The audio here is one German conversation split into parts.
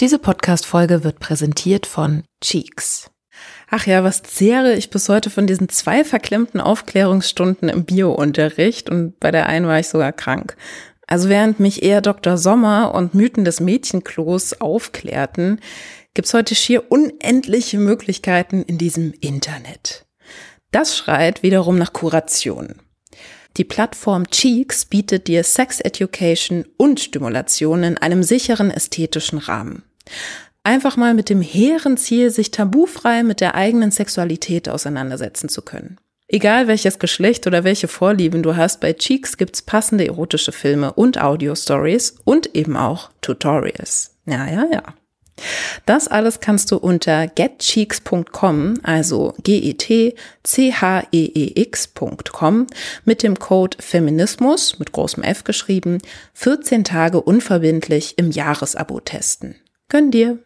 Diese Podcast-Folge wird präsentiert von Cheeks. Ach ja, was zehre ich bis heute von diesen zwei verklemmten Aufklärungsstunden im Biounterricht und bei der einen war ich sogar krank. Also während mich eher Dr. Sommer und Mythen des Mädchenklos aufklärten, gibt's heute schier unendliche Möglichkeiten in diesem Internet. Das schreit wiederum nach Kuration. Die Plattform Cheeks bietet dir Sex Education und Stimulation in einem sicheren ästhetischen Rahmen. Einfach mal mit dem hehren Ziel, sich tabufrei mit der eigenen Sexualität auseinandersetzen zu können. Egal welches Geschlecht oder welche Vorlieben du hast, bei Cheeks gibt's passende erotische Filme und Audio-Stories und eben auch Tutorials. Ja, ja, ja. Das alles kannst du unter getcheeks.com, also G-E-T-C-H-E-E-X.com, mit dem Code Feminismus, mit großem F geschrieben, 14 Tage unverbindlich im Jahresabo testen. Gönn dir!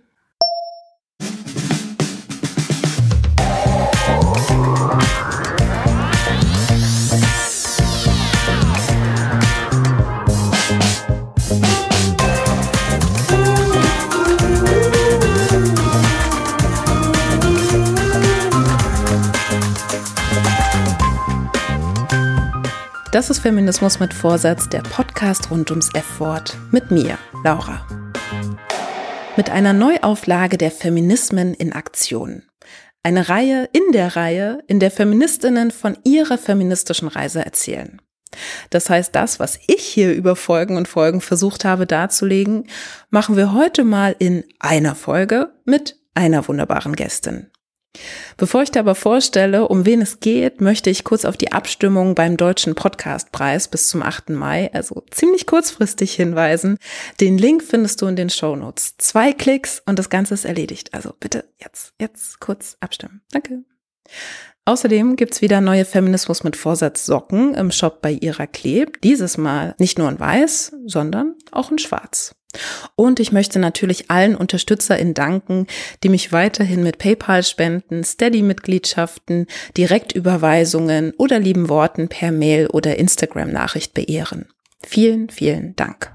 Das ist Feminismus mit Vorsatz, der Podcast rund ums F-Wort mit mir, Laura. Mit einer Neuauflage der Feminismen in Aktion. Eine Reihe in der Reihe, in der Feministinnen von ihrer feministischen Reise erzählen. Das heißt, das, was ich hier über Folgen und Folgen versucht habe darzulegen, machen wir heute mal in einer Folge mit einer wunderbaren Gästin. Bevor ich dir aber vorstelle, um wen es geht, möchte ich kurz auf die Abstimmung beim Deutschen Podcastpreis bis zum 8. Mai, also ziemlich kurzfristig hinweisen. Den Link findest du in den Show Notes. Zwei Klicks und das Ganze ist erledigt. Also bitte jetzt, jetzt kurz abstimmen. Danke. Außerdem gibt's wieder neue Feminismus mit Vorsatz Socken im Shop bei Ira Kleb. Dieses Mal nicht nur in weiß, sondern auch in schwarz. Und ich möchte natürlich allen UnterstützerInnen danken, die mich weiterhin mit PayPal-Spenden, Steady-Mitgliedschaften, Direktüberweisungen oder lieben Worten per Mail oder Instagram-Nachricht beehren. Vielen, vielen Dank.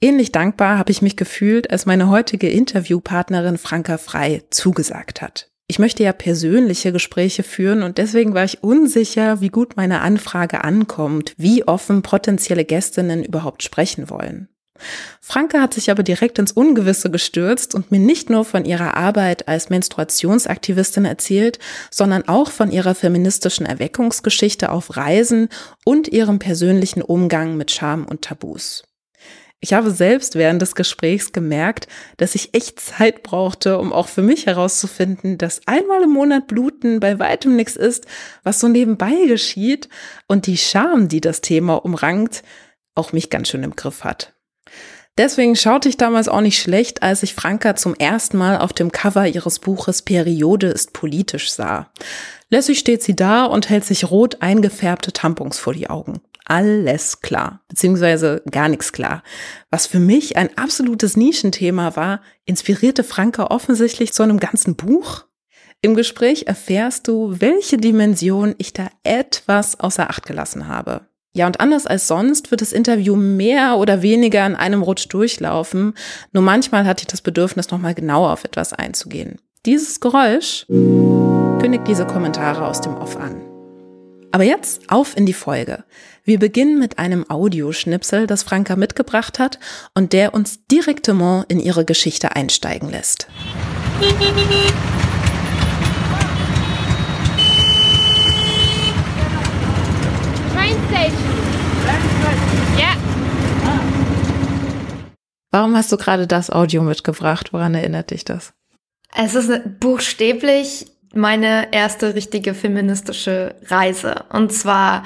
Ähnlich dankbar habe ich mich gefühlt, als meine heutige Interviewpartnerin Franka Frei zugesagt hat. Ich möchte ja persönliche Gespräche führen und deswegen war ich unsicher, wie gut meine Anfrage ankommt, wie offen potenzielle Gästinnen überhaupt sprechen wollen. Franke hat sich aber direkt ins Ungewisse gestürzt und mir nicht nur von ihrer Arbeit als Menstruationsaktivistin erzählt, sondern auch von ihrer feministischen Erweckungsgeschichte auf Reisen und ihrem persönlichen Umgang mit Scham und Tabus. Ich habe selbst während des Gesprächs gemerkt, dass ich echt Zeit brauchte, um auch für mich herauszufinden, dass einmal im Monat Bluten bei weitem nichts ist, was so nebenbei geschieht und die Scham, die das Thema umrankt, auch mich ganz schön im Griff hat. Deswegen schaute ich damals auch nicht schlecht, als ich Franka zum ersten Mal auf dem Cover ihres Buches Periode ist politisch sah. Lässig steht sie da und hält sich rot eingefärbte Tampons vor die Augen. Alles klar, beziehungsweise gar nichts klar. Was für mich ein absolutes Nischenthema war, inspirierte Franka offensichtlich zu einem ganzen Buch. Im Gespräch erfährst du, welche Dimension ich da etwas außer Acht gelassen habe. Ja, und anders als sonst wird das Interview mehr oder weniger in einem Rutsch durchlaufen. Nur manchmal hatte ich das Bedürfnis, nochmal genauer auf etwas einzugehen. Dieses Geräusch kündigt diese Kommentare aus dem Off an. Aber jetzt auf in die Folge. Wir beginnen mit einem Audioschnipsel, das Franka mitgebracht hat und der uns direktement in ihre Geschichte einsteigen lässt. Ja. Warum hast du gerade das Audio mitgebracht? Woran erinnert dich das? Es ist buchstäblich meine erste richtige feministische Reise. Und zwar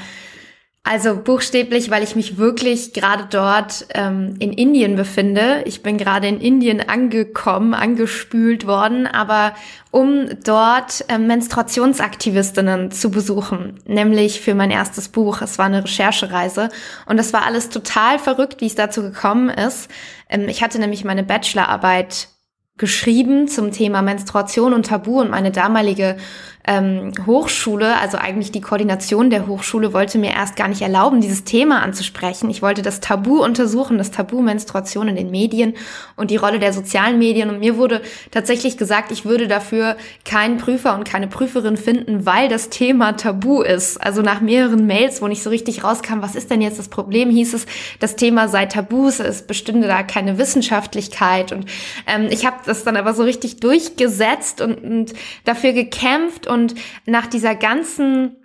also buchstäblich, weil ich mich wirklich gerade dort ähm, in Indien befinde. Ich bin gerade in Indien angekommen, angespült worden, aber um dort ähm, Menstruationsaktivistinnen zu besuchen, nämlich für mein erstes Buch. Es war eine Recherchereise und es war alles total verrückt, wie es dazu gekommen ist. Ähm, ich hatte nämlich meine Bachelorarbeit geschrieben zum Thema Menstruation und Tabu und meine damalige ähm, Hochschule, also eigentlich die Koordination der Hochschule, wollte mir erst gar nicht erlauben, dieses Thema anzusprechen. Ich wollte das Tabu untersuchen, das Tabu Menstruation in den Medien und die Rolle der sozialen Medien. Und mir wurde tatsächlich gesagt, ich würde dafür keinen Prüfer und keine Prüferin finden, weil das Thema Tabu ist. Also nach mehreren Mails, wo nicht so richtig rauskam, was ist denn jetzt das Problem, hieß es, das Thema sei Tabus, es bestünde da keine Wissenschaftlichkeit. Und ähm, ich habe das dann aber so richtig durchgesetzt und, und dafür gekämpft und nach dieser ganzen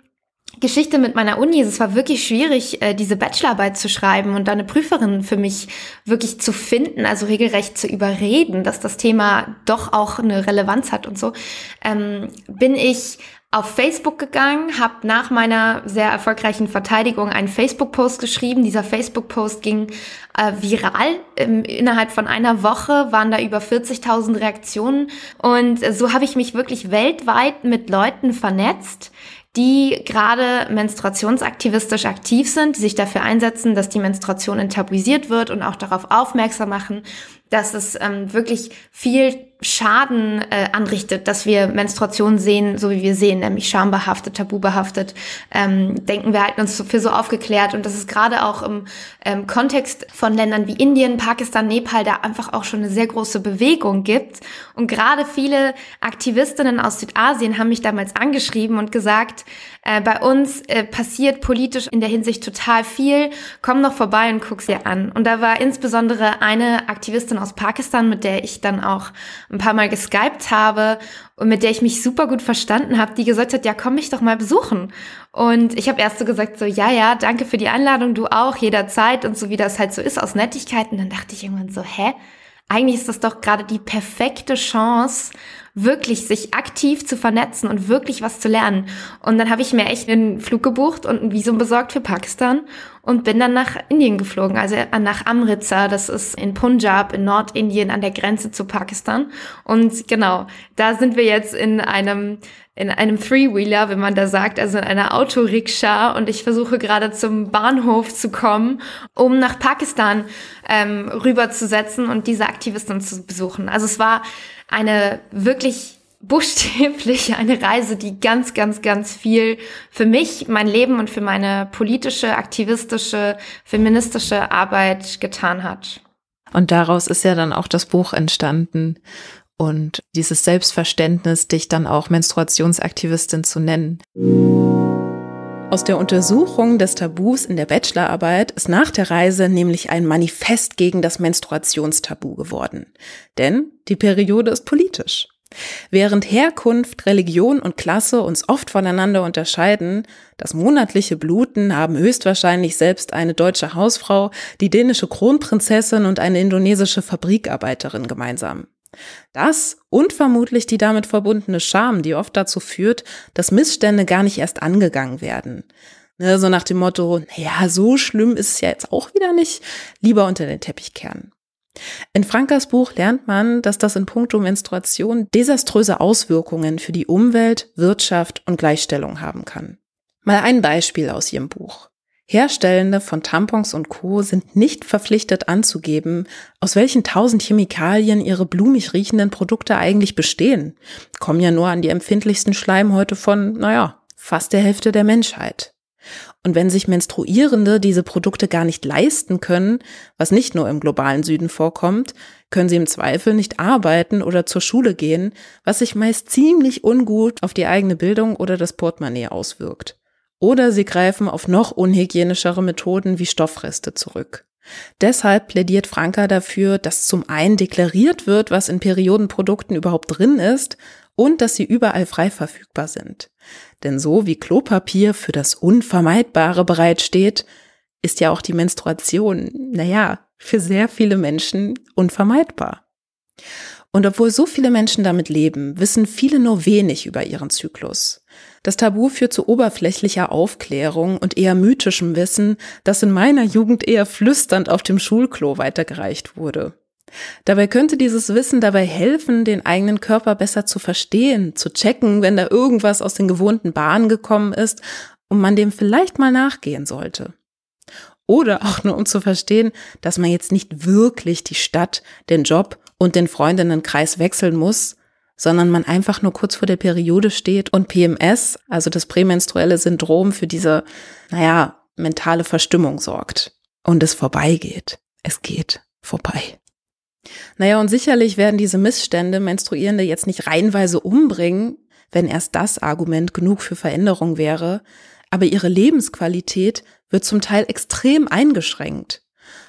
Geschichte mit meiner Uni, es war wirklich schwierig, äh, diese Bachelorarbeit zu schreiben und da eine Prüferin für mich wirklich zu finden, also regelrecht zu überreden, dass das Thema doch auch eine Relevanz hat und so, ähm, bin ich auf Facebook gegangen, habe nach meiner sehr erfolgreichen Verteidigung einen Facebook-Post geschrieben. Dieser Facebook-Post ging äh, viral. Ähm, innerhalb von einer Woche waren da über 40.000 Reaktionen. Und äh, so habe ich mich wirklich weltweit mit Leuten vernetzt, die gerade menstruationsaktivistisch aktiv sind, die sich dafür einsetzen, dass die Menstruation enttabuisiert wird und auch darauf aufmerksam machen, dass es ähm, wirklich viel Schaden äh, anrichtet, dass wir Menstruation sehen, so wie wir sehen, nämlich schambehaftet, tabubehaftet, ähm, denken wir halten uns für so aufgeklärt. Und das ist gerade auch im ähm, Kontext von Ländern wie Indien, Pakistan, Nepal da einfach auch schon eine sehr große Bewegung gibt. Und gerade viele Aktivistinnen aus Südasien haben mich damals angeschrieben und gesagt, äh, bei uns äh, passiert politisch in der Hinsicht total viel, komm doch vorbei und guck's dir an und da war insbesondere eine Aktivistin aus Pakistan, mit der ich dann auch ein paar Mal geskypt habe und mit der ich mich super gut verstanden habe, die gesagt hat, ja, komm mich doch mal besuchen. Und ich habe erst so gesagt, so, ja, ja, danke für die Einladung, du auch, jederzeit und so wie das halt so ist aus Nettigkeiten. Dann dachte ich irgendwann so, hä? Eigentlich ist das doch gerade die perfekte Chance, wirklich sich aktiv zu vernetzen und wirklich was zu lernen. Und dann habe ich mir echt einen Flug gebucht und ein Visum besorgt für Pakistan und bin dann nach Indien geflogen, also nach Amritsar, das ist in Punjab in Nordindien an der Grenze zu Pakistan. Und genau, da sind wir jetzt in einem in einem Three-Wheeler, wenn man da sagt, also in einer Autorikscha und ich versuche gerade zum Bahnhof zu kommen, um nach Pakistan ähm, rüberzusetzen und diese Aktivisten zu besuchen. Also es war eine wirklich buchstäblich eine Reise, die ganz, ganz, ganz viel für mich, mein Leben und für meine politische, aktivistische, feministische Arbeit getan hat. Und daraus ist ja dann auch das Buch entstanden und dieses Selbstverständnis, dich dann auch Menstruationsaktivistin zu nennen. Aus der Untersuchung des Tabus in der Bachelorarbeit ist nach der Reise nämlich ein Manifest gegen das Menstruationstabu geworden. Denn die Periode ist politisch. Während Herkunft, Religion und Klasse uns oft voneinander unterscheiden, das monatliche Bluten haben höchstwahrscheinlich selbst eine deutsche Hausfrau, die dänische Kronprinzessin und eine indonesische Fabrikarbeiterin gemeinsam. Das und vermutlich die damit verbundene Scham, die oft dazu führt, dass Missstände gar nicht erst angegangen werden. Ne, so nach dem Motto, ja, so schlimm ist es ja jetzt auch wieder nicht, lieber unter den Teppich kehren. In Frankas Buch lernt man, dass das in puncto Menstruation desaströse Auswirkungen für die Umwelt, Wirtschaft und Gleichstellung haben kann. Mal ein Beispiel aus ihrem Buch. Herstellende von Tampons und Co. sind nicht verpflichtet anzugeben, aus welchen tausend Chemikalien ihre blumig riechenden Produkte eigentlich bestehen. Kommen ja nur an die empfindlichsten Schleimhäute von, naja, fast der Hälfte der Menschheit. Und wenn sich Menstruierende diese Produkte gar nicht leisten können, was nicht nur im globalen Süden vorkommt, können sie im Zweifel nicht arbeiten oder zur Schule gehen, was sich meist ziemlich ungut auf die eigene Bildung oder das Portemonnaie auswirkt. Oder sie greifen auf noch unhygienischere Methoden wie Stoffreste zurück. Deshalb plädiert Franka dafür, dass zum einen deklariert wird, was in Periodenprodukten überhaupt drin ist und dass sie überall frei verfügbar sind. Denn so wie Klopapier für das Unvermeidbare bereitsteht, ist ja auch die Menstruation, naja, für sehr viele Menschen unvermeidbar. Und obwohl so viele Menschen damit leben, wissen viele nur wenig über ihren Zyklus. Das Tabu führt zu oberflächlicher Aufklärung und eher mythischem Wissen, das in meiner Jugend eher flüsternd auf dem Schulklo weitergereicht wurde. Dabei könnte dieses Wissen dabei helfen, den eigenen Körper besser zu verstehen, zu checken, wenn da irgendwas aus den gewohnten Bahnen gekommen ist und man dem vielleicht mal nachgehen sollte. Oder auch nur um zu verstehen, dass man jetzt nicht wirklich die Stadt, den Job und den Freundinnenkreis wechseln muss, sondern man einfach nur kurz vor der Periode steht und PMS, also das prämenstruelle Syndrom für diese, naja, mentale Verstimmung sorgt und es vorbeigeht. Es geht vorbei. Naja, und sicherlich werden diese Missstände Menstruierende jetzt nicht reihenweise umbringen, wenn erst das Argument genug für Veränderung wäre, aber ihre Lebensqualität wird zum Teil extrem eingeschränkt.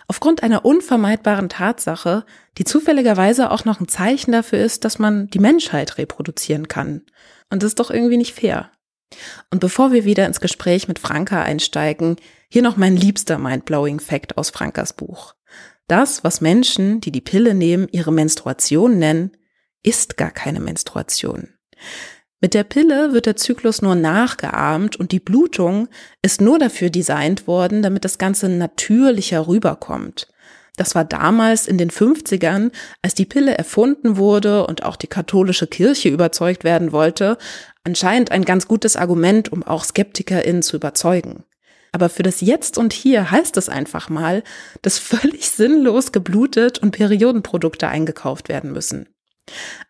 Aufgrund einer unvermeidbaren Tatsache, die zufälligerweise auch noch ein Zeichen dafür ist, dass man die Menschheit reproduzieren kann. Und das ist doch irgendwie nicht fair. Und bevor wir wieder ins Gespräch mit Franka einsteigen, hier noch mein liebster Mindblowing Fact aus Frankas Buch. Das, was Menschen, die die Pille nehmen, ihre Menstruation nennen, ist gar keine Menstruation. Mit der Pille wird der Zyklus nur nachgeahmt und die Blutung ist nur dafür designt worden, damit das Ganze natürlicher rüberkommt. Das war damals in den 50ern, als die Pille erfunden wurde und auch die katholische Kirche überzeugt werden wollte, anscheinend ein ganz gutes Argument, um auch SkeptikerInnen zu überzeugen. Aber für das Jetzt und Hier heißt es einfach mal, dass völlig sinnlos geblutet und Periodenprodukte eingekauft werden müssen.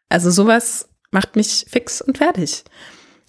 Also sowas macht mich fix und fertig.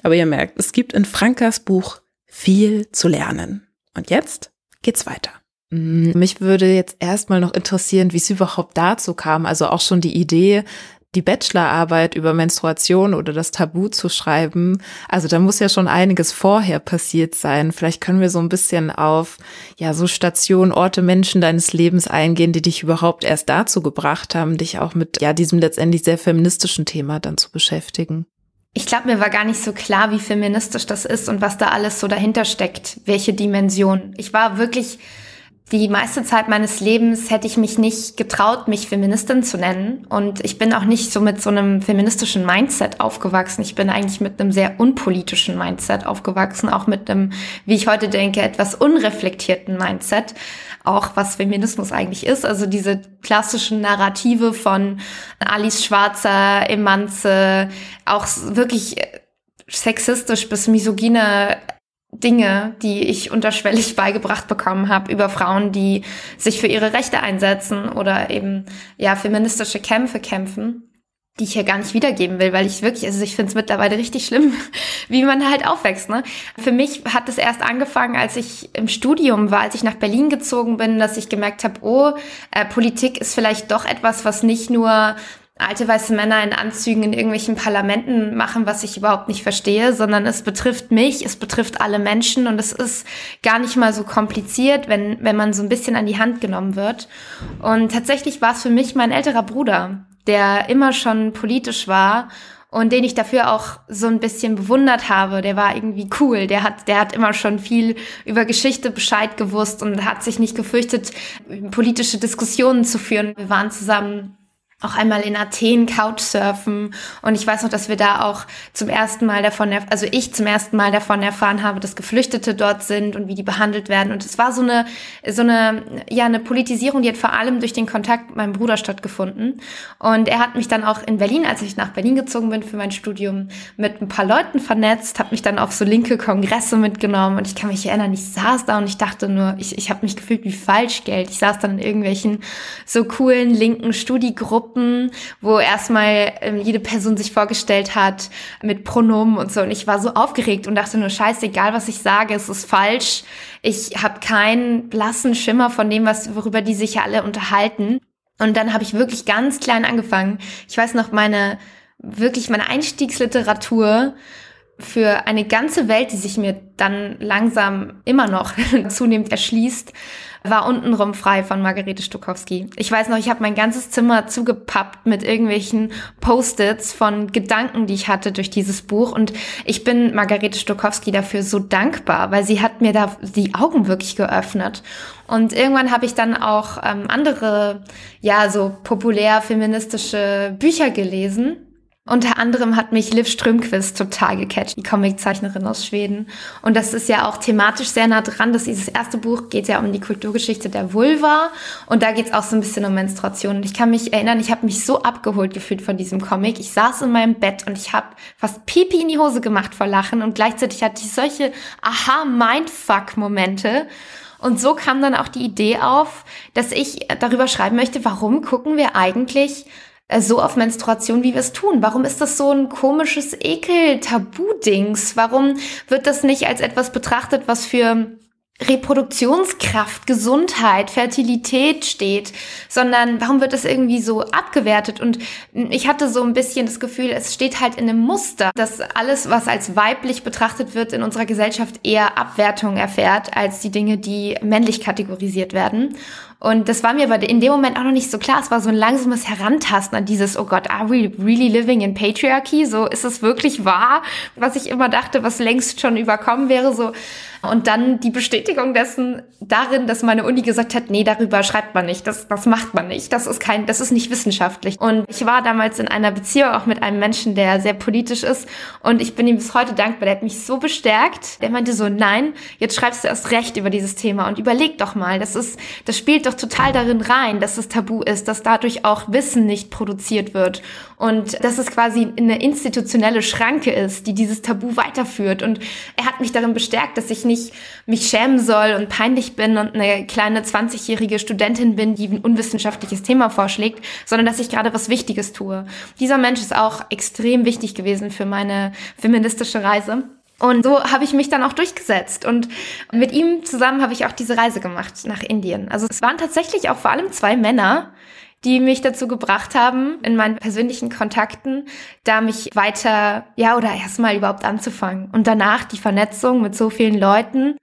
Aber ihr merkt, es gibt in Frankas Buch viel zu lernen. Und jetzt geht's weiter. Mm, mich würde jetzt erstmal noch interessieren, wie es überhaupt dazu kam. Also auch schon die Idee, die Bachelorarbeit über Menstruation oder das Tabu zu schreiben. Also da muss ja schon einiges vorher passiert sein. Vielleicht können wir so ein bisschen auf, ja, so Stationen, Orte, Menschen deines Lebens eingehen, die dich überhaupt erst dazu gebracht haben, dich auch mit, ja, diesem letztendlich sehr feministischen Thema dann zu beschäftigen. Ich glaube, mir war gar nicht so klar, wie feministisch das ist und was da alles so dahinter steckt, welche Dimension. Ich war wirklich die meiste Zeit meines Lebens hätte ich mich nicht getraut, mich Feministin zu nennen. Und ich bin auch nicht so mit so einem feministischen Mindset aufgewachsen. Ich bin eigentlich mit einem sehr unpolitischen Mindset aufgewachsen, auch mit einem, wie ich heute denke, etwas unreflektierten Mindset. Auch was Feminismus eigentlich ist. Also diese klassischen Narrative von Alice Schwarzer, Emanze, auch wirklich sexistisch bis misogyne Dinge, die ich unterschwellig beigebracht bekommen habe über Frauen, die sich für ihre Rechte einsetzen oder eben ja feministische Kämpfe kämpfen, die ich hier gar nicht wiedergeben will, weil ich wirklich, also ich finde es mittlerweile richtig schlimm, wie man halt aufwächst. Ne? Für mich hat es erst angefangen, als ich im Studium war, als ich nach Berlin gezogen bin, dass ich gemerkt habe, oh, äh, Politik ist vielleicht doch etwas, was nicht nur alte weiße Männer in Anzügen in irgendwelchen Parlamenten machen, was ich überhaupt nicht verstehe, sondern es betrifft mich, es betrifft alle Menschen und es ist gar nicht mal so kompliziert, wenn, wenn man so ein bisschen an die Hand genommen wird. Und tatsächlich war es für mich mein älterer Bruder, der immer schon politisch war und den ich dafür auch so ein bisschen bewundert habe. Der war irgendwie cool. Der hat, der hat immer schon viel über Geschichte Bescheid gewusst und hat sich nicht gefürchtet, politische Diskussionen zu führen. Wir waren zusammen auch einmal in Athen Couchsurfen. Und ich weiß noch, dass wir da auch zum ersten Mal davon, also ich zum ersten Mal davon erfahren habe, dass Geflüchtete dort sind und wie die behandelt werden. Und es war so eine so eine ja eine Politisierung, die hat vor allem durch den Kontakt mit meinem Bruder stattgefunden. Und er hat mich dann auch in Berlin, als ich nach Berlin gezogen bin für mein Studium, mit ein paar Leuten vernetzt, hat mich dann auf so linke Kongresse mitgenommen. Und ich kann mich erinnern, ich saß da und ich dachte nur, ich ich habe mich gefühlt wie Falschgeld. Ich saß dann in irgendwelchen so coolen linken Studiegruppen Gruppen, wo erstmal ähm, jede Person sich vorgestellt hat mit Pronomen und so. Und ich war so aufgeregt und dachte nur, scheiße, egal was ich sage, es ist falsch. Ich habe keinen blassen Schimmer von dem, was worüber die sich ja alle unterhalten. Und dann habe ich wirklich ganz klein angefangen. Ich weiß noch, meine wirklich meine Einstiegsliteratur für eine ganze Welt, die sich mir dann langsam immer noch zunehmend erschließt, war untenrum frei von Margarete Stokowski. Ich weiß noch, ich habe mein ganzes Zimmer zugepappt mit irgendwelchen Post-its von Gedanken, die ich hatte durch dieses Buch. Und ich bin Margarete Stokowski dafür so dankbar, weil sie hat mir da die Augen wirklich geöffnet. Und irgendwann habe ich dann auch ähm, andere, ja, so populär feministische Bücher gelesen unter anderem hat mich Liv Strömquist total gecatcht, die Comiczeichnerin aus Schweden. Und das ist ja auch thematisch sehr nah dran. Das dieses erste Buch geht ja um die Kulturgeschichte der Vulva. Und da geht es auch so ein bisschen um Menstruation. Und ich kann mich erinnern, ich habe mich so abgeholt gefühlt von diesem Comic. Ich saß in meinem Bett und ich habe fast Pipi in die Hose gemacht vor Lachen. Und gleichzeitig hatte ich solche Aha-Mindfuck-Momente. Und so kam dann auch die Idee auf, dass ich darüber schreiben möchte, warum gucken wir eigentlich so auf Menstruation, wie wir es tun? Warum ist das so ein komisches Ekel-Tabu-Dings? Warum wird das nicht als etwas betrachtet, was für Reproduktionskraft, Gesundheit, Fertilität steht, sondern warum wird das irgendwie so abgewertet? Und ich hatte so ein bisschen das Gefühl, es steht halt in einem Muster, dass alles, was als weiblich betrachtet wird, in unserer Gesellschaft eher Abwertung erfährt, als die Dinge, die männlich kategorisiert werden. Und das war mir aber in dem Moment auch noch nicht so klar. Es war so ein langsames Herantasten an dieses, oh Gott, are we really living in patriarchy? So, ist es wirklich wahr? Was ich immer dachte, was längst schon überkommen wäre, so. Und dann die Bestätigung dessen darin, dass meine Uni gesagt hat, nee, darüber schreibt man nicht, das, das macht man nicht, das ist kein, das ist nicht wissenschaftlich. Und ich war damals in einer Beziehung auch mit einem Menschen, der sehr politisch ist und ich bin ihm bis heute dankbar, der hat mich so bestärkt. Der meinte so, nein, jetzt schreibst du erst recht über dieses Thema und überleg doch mal, das ist, das spielt doch total darin rein, dass es tabu ist, dass dadurch auch Wissen nicht produziert wird und dass es quasi eine institutionelle Schranke ist, die dieses Tabu weiterführt. Und er hat mich darin bestärkt, dass ich nicht mich schämen soll und peinlich bin und eine kleine 20-jährige Studentin bin, die ein unwissenschaftliches Thema vorschlägt, sondern dass ich gerade was Wichtiges tue. Dieser Mensch ist auch extrem wichtig gewesen für meine feministische Reise. Und so habe ich mich dann auch durchgesetzt. Und mit ihm zusammen habe ich auch diese Reise gemacht nach Indien. Also es waren tatsächlich auch vor allem zwei Männer, die mich dazu gebracht haben, in meinen persönlichen Kontakten, da mich weiter, ja, oder erstmal überhaupt anzufangen. Und danach die Vernetzung mit so vielen Leuten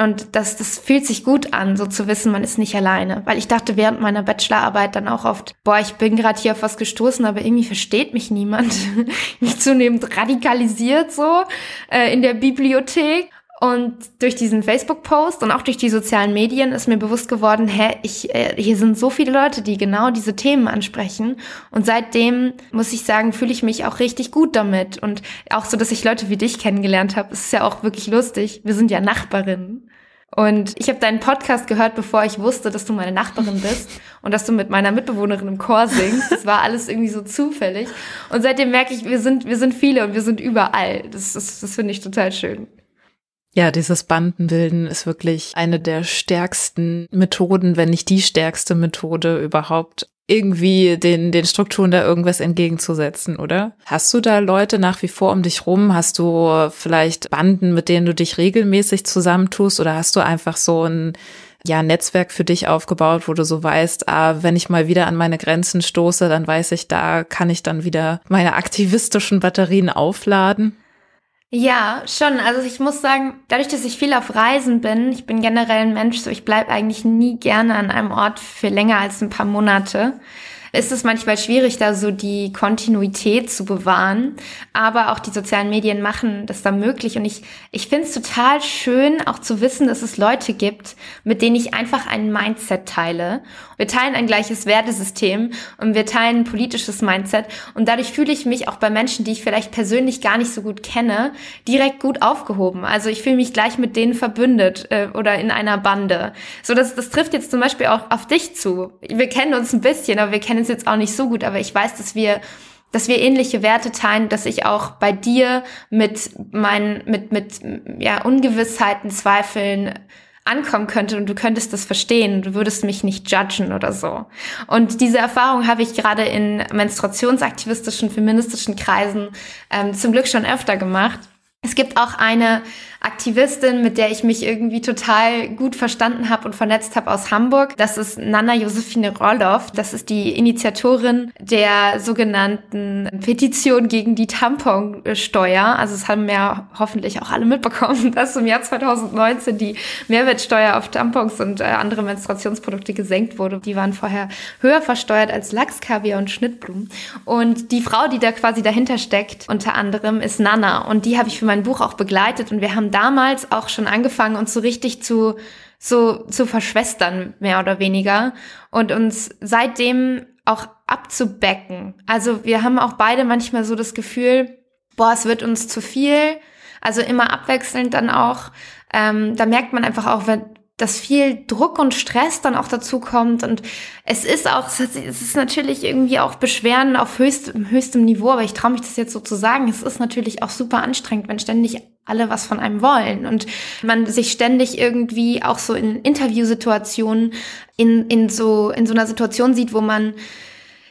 und das, das fühlt sich gut an, so zu wissen, man ist nicht alleine. Weil ich dachte während meiner Bachelorarbeit dann auch oft, boah, ich bin gerade hier auf was gestoßen, aber irgendwie versteht mich niemand. mich zunehmend radikalisiert so äh, in der Bibliothek. Und durch diesen Facebook-Post und auch durch die sozialen Medien ist mir bewusst geworden, hä, ich, äh, hier sind so viele Leute, die genau diese Themen ansprechen. Und seitdem muss ich sagen, fühle ich mich auch richtig gut damit. Und auch so, dass ich Leute wie dich kennengelernt habe, ist ja auch wirklich lustig. Wir sind ja Nachbarinnen. Und ich habe deinen Podcast gehört, bevor ich wusste, dass du meine Nachbarin bist und dass du mit meiner Mitbewohnerin im Chor singst. Das war alles irgendwie so zufällig. Und seitdem merke ich, wir sind, wir sind viele und wir sind überall. Das, das, das finde ich total schön. Ja, dieses Bandenbilden ist wirklich eine der stärksten Methoden, wenn nicht die stärkste Methode überhaupt, irgendwie den, den Strukturen da irgendwas entgegenzusetzen, oder? Hast du da Leute nach wie vor um dich rum? Hast du vielleicht Banden, mit denen du dich regelmäßig zusammentust? Oder hast du einfach so ein ja, Netzwerk für dich aufgebaut, wo du so weißt, ah, wenn ich mal wieder an meine Grenzen stoße, dann weiß ich, da kann ich dann wieder meine aktivistischen Batterien aufladen? Ja, schon. Also ich muss sagen, dadurch, dass ich viel auf Reisen bin, ich bin generell ein Mensch, so ich bleib eigentlich nie gerne an einem Ort für länger als ein paar Monate ist es manchmal schwierig, da so die Kontinuität zu bewahren. Aber auch die sozialen Medien machen das da möglich. Und ich, ich finde es total schön, auch zu wissen, dass es Leute gibt, mit denen ich einfach ein Mindset teile. Wir teilen ein gleiches Wertesystem und wir teilen ein politisches Mindset. Und dadurch fühle ich mich auch bei Menschen, die ich vielleicht persönlich gar nicht so gut kenne, direkt gut aufgehoben. Also ich fühle mich gleich mit denen verbündet äh, oder in einer Bande. So, das, das trifft jetzt zum Beispiel auch auf dich zu. Wir kennen uns ein bisschen, aber wir kennen uns jetzt auch nicht so gut, aber ich weiß, dass wir dass wir ähnliche Werte teilen, dass ich auch bei dir mit meinen, mit, mit, ja, Ungewissheiten, Zweifeln ankommen könnte und du könntest das verstehen, du würdest mich nicht judgen oder so. Und diese Erfahrung habe ich gerade in menstruationsaktivistischen, feministischen Kreisen ähm, zum Glück schon öfter gemacht. Es gibt auch eine Aktivistin, mit der ich mich irgendwie total gut verstanden habe und vernetzt habe aus Hamburg. Das ist Nana Josephine Roloff. Das ist die Initiatorin der sogenannten Petition gegen die Tamponsteuer. Also es haben ja hoffentlich auch alle mitbekommen, dass im Jahr 2019 die Mehrwertsteuer auf Tampons und äh, andere Menstruationsprodukte gesenkt wurde. Die waren vorher höher versteuert als Lachs, Kaviar und Schnittblumen. Und die Frau, die da quasi dahinter steckt, unter anderem, ist Nana. Und die habe ich für mein Buch auch begleitet und wir haben damals auch schon angefangen, uns so richtig zu, so, zu verschwestern, mehr oder weniger. Und uns seitdem auch abzubecken. Also wir haben auch beide manchmal so das Gefühl, boah, es wird uns zu viel. Also immer abwechselnd dann auch. Ähm, da merkt man einfach auch, wenn, dass viel Druck und Stress dann auch dazu kommt. Und es ist auch, es ist natürlich irgendwie auch Beschweren auf höchstem, höchstem Niveau, aber ich traue mich das jetzt so zu sagen. Es ist natürlich auch super anstrengend, wenn ständig alle was von einem wollen und man sich ständig irgendwie auch so in Interviewsituationen in, in so, in so einer Situation sieht, wo man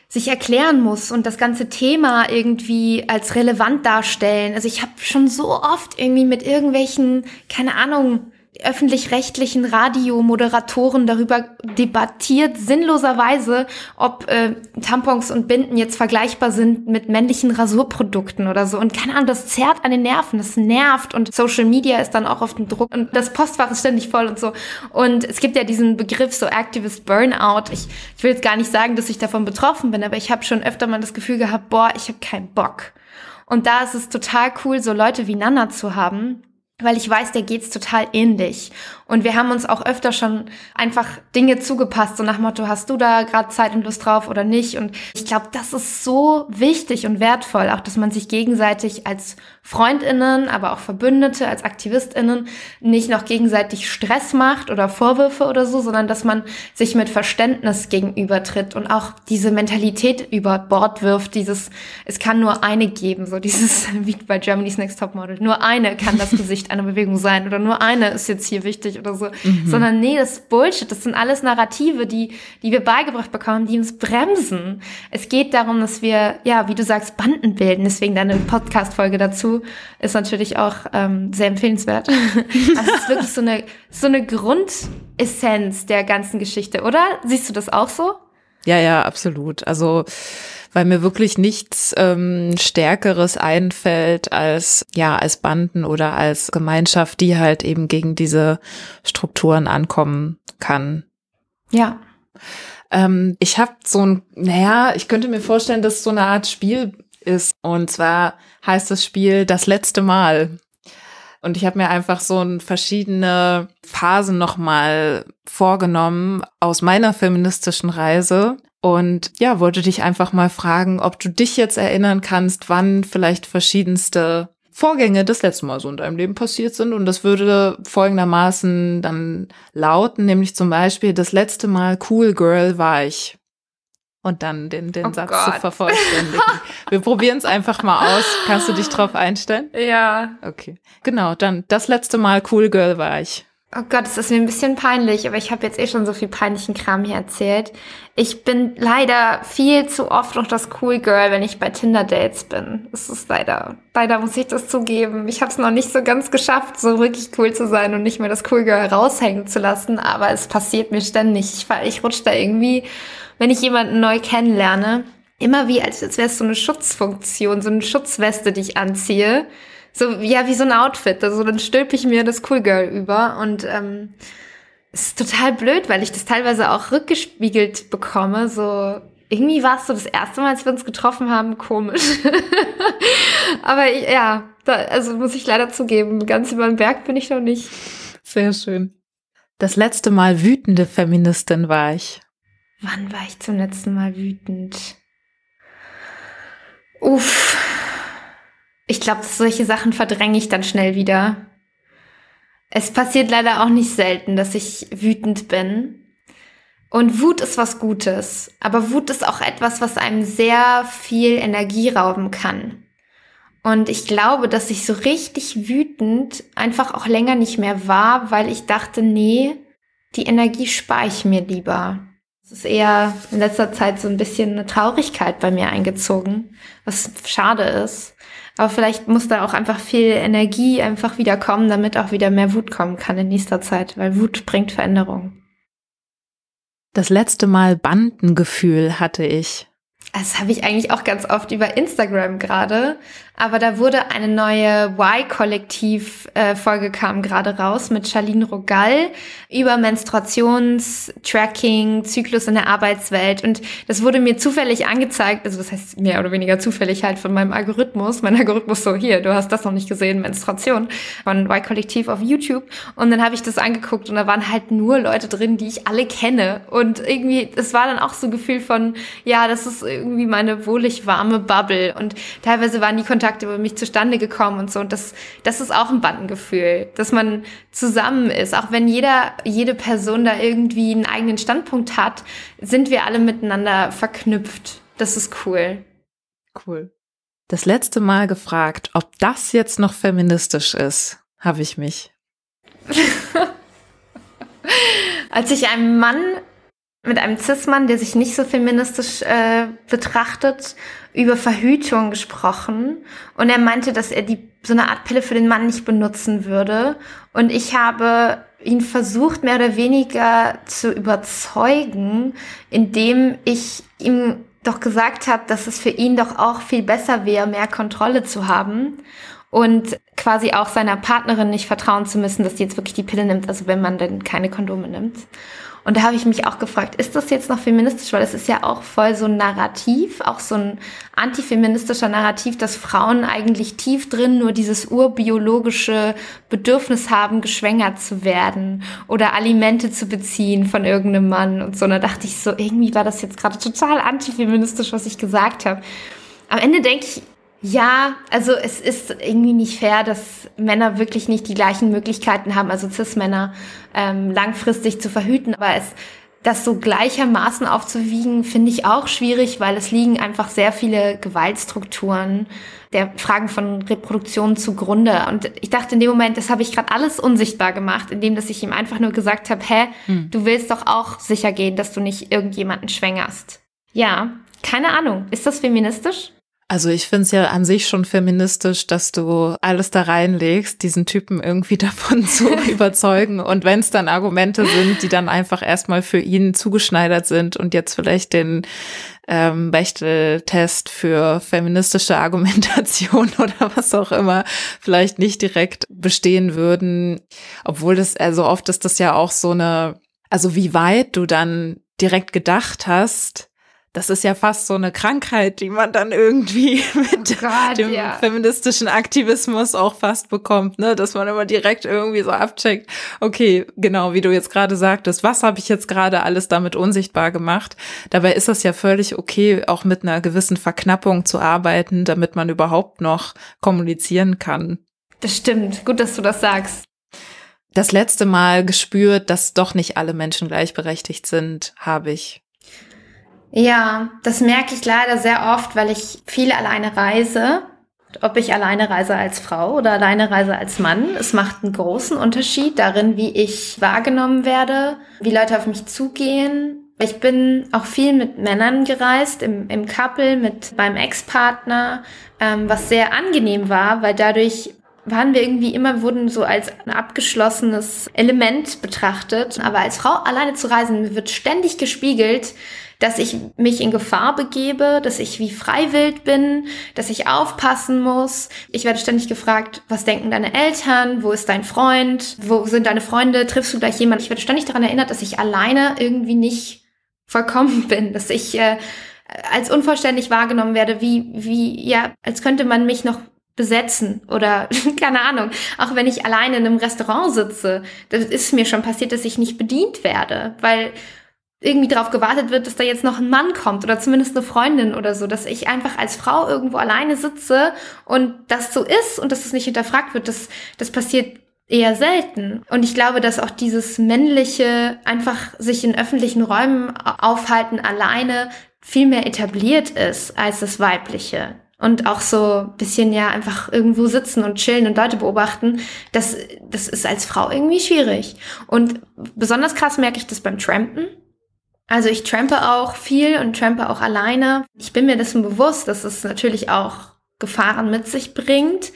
sich erklären muss und das ganze Thema irgendwie als relevant darstellen. Also ich habe schon so oft irgendwie mit irgendwelchen, keine Ahnung, öffentlich-rechtlichen Radiomoderatoren darüber debattiert, sinnloserweise, ob äh, Tampons und Binden jetzt vergleichbar sind mit männlichen Rasurprodukten oder so. Und keine Ahnung, das zerrt an den Nerven, das nervt und Social Media ist dann auch auf dem Druck und das Postfach ist ständig voll und so. Und es gibt ja diesen Begriff so Activist Burnout. Ich, ich will jetzt gar nicht sagen, dass ich davon betroffen bin, aber ich habe schon öfter mal das Gefühl gehabt, boah, ich habe keinen Bock. Und da ist es total cool, so Leute wie Nana zu haben, weil ich weiß, der geht's total ähnlich. Und wir haben uns auch öfter schon einfach Dinge zugepasst, so nach Motto, hast du da gerade Zeit und Lust drauf oder nicht? Und ich glaube, das ist so wichtig und wertvoll, auch dass man sich gegenseitig als Freundinnen, aber auch Verbündete, als Aktivistinnen nicht noch gegenseitig Stress macht oder Vorwürfe oder so, sondern dass man sich mit Verständnis gegenübertritt und auch diese Mentalität über Bord wirft, dieses, es kann nur eine geben, so dieses, wie bei Germany's Next Top Model, nur eine kann das Gesicht einer Bewegung sein oder nur eine ist jetzt hier wichtig oder so, mhm. sondern nee, das ist Bullshit, das sind alles Narrative, die, die wir beigebracht bekommen, die uns bremsen. Es geht darum, dass wir, ja, wie du sagst, Banden bilden, deswegen deine Podcast-Folge dazu, ist natürlich auch ähm, sehr empfehlenswert. also es ist wirklich so eine, so eine Grundessenz der ganzen Geschichte, oder? Siehst du das auch so? Ja, ja, absolut. Also weil mir wirklich nichts ähm, Stärkeres einfällt als ja als Banden oder als Gemeinschaft, die halt eben gegen diese Strukturen ankommen kann. Ja. Ähm, ich habe so ein, naja, ich könnte mir vorstellen, dass so eine Art Spiel ist. Und zwar heißt das Spiel Das letzte Mal. Und ich habe mir einfach so ein verschiedene Phasen nochmal vorgenommen aus meiner feministischen Reise. Und ja, wollte dich einfach mal fragen, ob du dich jetzt erinnern kannst, wann vielleicht verschiedenste Vorgänge das letzte Mal so in deinem Leben passiert sind. Und das würde folgendermaßen dann lauten, nämlich zum Beispiel, das letzte Mal Cool Girl war ich und dann den, den oh Satz Gott. zu vervollständigen. Wir probieren es einfach mal aus. Kannst du dich drauf einstellen? Ja. Okay. Genau, dann das letzte Mal Cool Girl war ich. Oh Gott, es ist mir ein bisschen peinlich, aber ich habe jetzt eh schon so viel peinlichen Kram hier erzählt. Ich bin leider viel zu oft noch das Cool Girl, wenn ich bei Tinder Dates bin. Es ist leider, leider muss ich das zugeben. Ich habe es noch nicht so ganz geschafft, so wirklich cool zu sein und nicht mehr das Cool Girl raushängen zu lassen, aber es passiert mir ständig. Ich, ich rutsche da irgendwie wenn ich jemanden neu kennenlerne, immer wie, als, wäre es so eine Schutzfunktion, so eine Schutzweste, die ich anziehe. So, ja, wie so ein Outfit. Also dann stülpe ich mir das Cool Girl über und ähm, es ist total blöd, weil ich das teilweise auch rückgespiegelt bekomme. So, irgendwie war es so das erste Mal, als wir uns getroffen haben, komisch. Aber ja, da, also muss ich leider zugeben, ganz über den Berg bin ich noch nicht. Sehr schön. Das letzte Mal wütende Feministin war ich. Wann war ich zum letzten Mal wütend? Uff. Ich glaube, solche Sachen verdränge ich dann schnell wieder. Es passiert leider auch nicht selten, dass ich wütend bin. Und Wut ist was Gutes. Aber Wut ist auch etwas, was einem sehr viel Energie rauben kann. Und ich glaube, dass ich so richtig wütend einfach auch länger nicht mehr war, weil ich dachte, nee, die Energie spare ich mir lieber. Es ist eher in letzter Zeit so ein bisschen eine Traurigkeit bei mir eingezogen, was schade ist. Aber vielleicht muss da auch einfach viel Energie einfach wieder kommen, damit auch wieder mehr Wut kommen kann in nächster Zeit, weil Wut bringt Veränderung. Das letzte Mal Bandengefühl hatte ich. Das habe ich eigentlich auch ganz oft über Instagram gerade. Aber da wurde eine neue Y-Kollektiv-Folge kam gerade raus mit Charlene Rogal über Menstruationstracking, Zyklus in der Arbeitswelt. Und das wurde mir zufällig angezeigt, also das heißt mehr oder weniger zufällig halt von meinem Algorithmus. Mein Algorithmus so, hier, du hast das noch nicht gesehen, Menstruation von Y-Kollektiv auf YouTube. Und dann habe ich das angeguckt und da waren halt nur Leute drin, die ich alle kenne. Und irgendwie, es war dann auch so ein Gefühl von, ja, das ist irgendwie meine wohlig warme Bubble. Und teilweise waren die Kontakte Kontakt über mich zustande gekommen und so. Und das, das ist auch ein Bandengefühl, dass man zusammen ist. Auch wenn jeder, jede Person da irgendwie einen eigenen Standpunkt hat, sind wir alle miteinander verknüpft. Das ist cool. Cool. Das letzte Mal gefragt, ob das jetzt noch feministisch ist, habe ich mich. Als ich einem Mann mit einem Cis-Mann, der sich nicht so feministisch äh, betrachtet, über Verhütung gesprochen. Und er meinte, dass er die so eine Art Pille für den Mann nicht benutzen würde. Und ich habe ihn versucht, mehr oder weniger zu überzeugen, indem ich ihm doch gesagt habe, dass es für ihn doch auch viel besser wäre, mehr Kontrolle zu haben und quasi auch seiner Partnerin nicht vertrauen zu müssen, dass die jetzt wirklich die Pille nimmt, also wenn man denn keine Kondome nimmt. Und da habe ich mich auch gefragt, ist das jetzt noch feministisch? Weil es ist ja auch voll so ein Narrativ, auch so ein antifeministischer Narrativ, dass Frauen eigentlich tief drin nur dieses urbiologische Bedürfnis haben, geschwängert zu werden oder Alimente zu beziehen von irgendeinem Mann und so. Und da dachte ich so, irgendwie war das jetzt gerade total antifeministisch, was ich gesagt habe. Am Ende denke ich, ja, also es ist irgendwie nicht fair, dass Männer wirklich nicht die gleichen Möglichkeiten haben, also Cis-Männer ähm, langfristig zu verhüten. Aber es, das so gleichermaßen aufzuwiegen, finde ich auch schwierig, weil es liegen einfach sehr viele Gewaltstrukturen der Fragen von Reproduktion zugrunde. Und ich dachte in dem Moment, das habe ich gerade alles unsichtbar gemacht, indem dass ich ihm einfach nur gesagt habe, hä, hm. du willst doch auch sicher gehen, dass du nicht irgendjemanden schwängerst. Ja, keine Ahnung. Ist das feministisch? Also ich finde es ja an sich schon feministisch, dass du alles da reinlegst, diesen Typen irgendwie davon zu überzeugen. Und wenn es dann Argumente sind, die dann einfach erstmal für ihn zugeschneidert sind und jetzt vielleicht den ähm, Bechtel-Test für feministische Argumentation oder was auch immer vielleicht nicht direkt bestehen würden. Obwohl das, also oft ist das ja auch so eine, also wie weit du dann direkt gedacht hast, das ist ja fast so eine Krankheit, die man dann irgendwie mit oh Gott, dem ja. feministischen Aktivismus auch fast bekommt, ne? Dass man immer direkt irgendwie so abcheckt, okay, genau, wie du jetzt gerade sagtest, was habe ich jetzt gerade alles damit unsichtbar gemacht? Dabei ist das ja völlig okay, auch mit einer gewissen Verknappung zu arbeiten, damit man überhaupt noch kommunizieren kann. Das stimmt. Gut, dass du das sagst. Das letzte Mal gespürt, dass doch nicht alle Menschen gleichberechtigt sind, habe ich ja, das merke ich leider sehr oft, weil ich viel alleine reise. Ob ich alleine reise als Frau oder alleine reise als Mann, es macht einen großen Unterschied darin, wie ich wahrgenommen werde, wie Leute auf mich zugehen. Ich bin auch viel mit Männern gereist, im, im Couple, mit meinem Ex-Partner, ähm, was sehr angenehm war, weil dadurch waren wir irgendwie immer, wurden so als ein abgeschlossenes Element betrachtet. Aber als Frau alleine zu reisen, wird ständig gespiegelt, dass ich mich in Gefahr begebe, dass ich wie freiwillig bin, dass ich aufpassen muss. Ich werde ständig gefragt, was denken deine Eltern? Wo ist dein Freund? Wo sind deine Freunde? Triffst du gleich jemanden? Ich werde ständig daran erinnert, dass ich alleine irgendwie nicht vollkommen bin, dass ich äh, als unvollständig wahrgenommen werde, wie, wie, ja, als könnte man mich noch besetzen oder keine Ahnung, auch wenn ich alleine in einem Restaurant sitze, das ist mir schon passiert, dass ich nicht bedient werde, weil irgendwie darauf gewartet wird, dass da jetzt noch ein Mann kommt oder zumindest eine Freundin oder so, dass ich einfach als Frau irgendwo alleine sitze und das so ist und dass es nicht hinterfragt wird, das, das passiert eher selten. Und ich glaube, dass auch dieses männliche, einfach sich in öffentlichen Räumen aufhalten alleine viel mehr etabliert ist als das weibliche. Und auch so bisschen ja einfach irgendwo sitzen und chillen und Leute beobachten, das, das ist als Frau irgendwie schwierig. Und besonders krass merke ich das beim Trampen also ich trampe auch viel und trampe auch alleine. Ich bin mir dessen bewusst, dass es natürlich auch Gefahren mit sich bringt.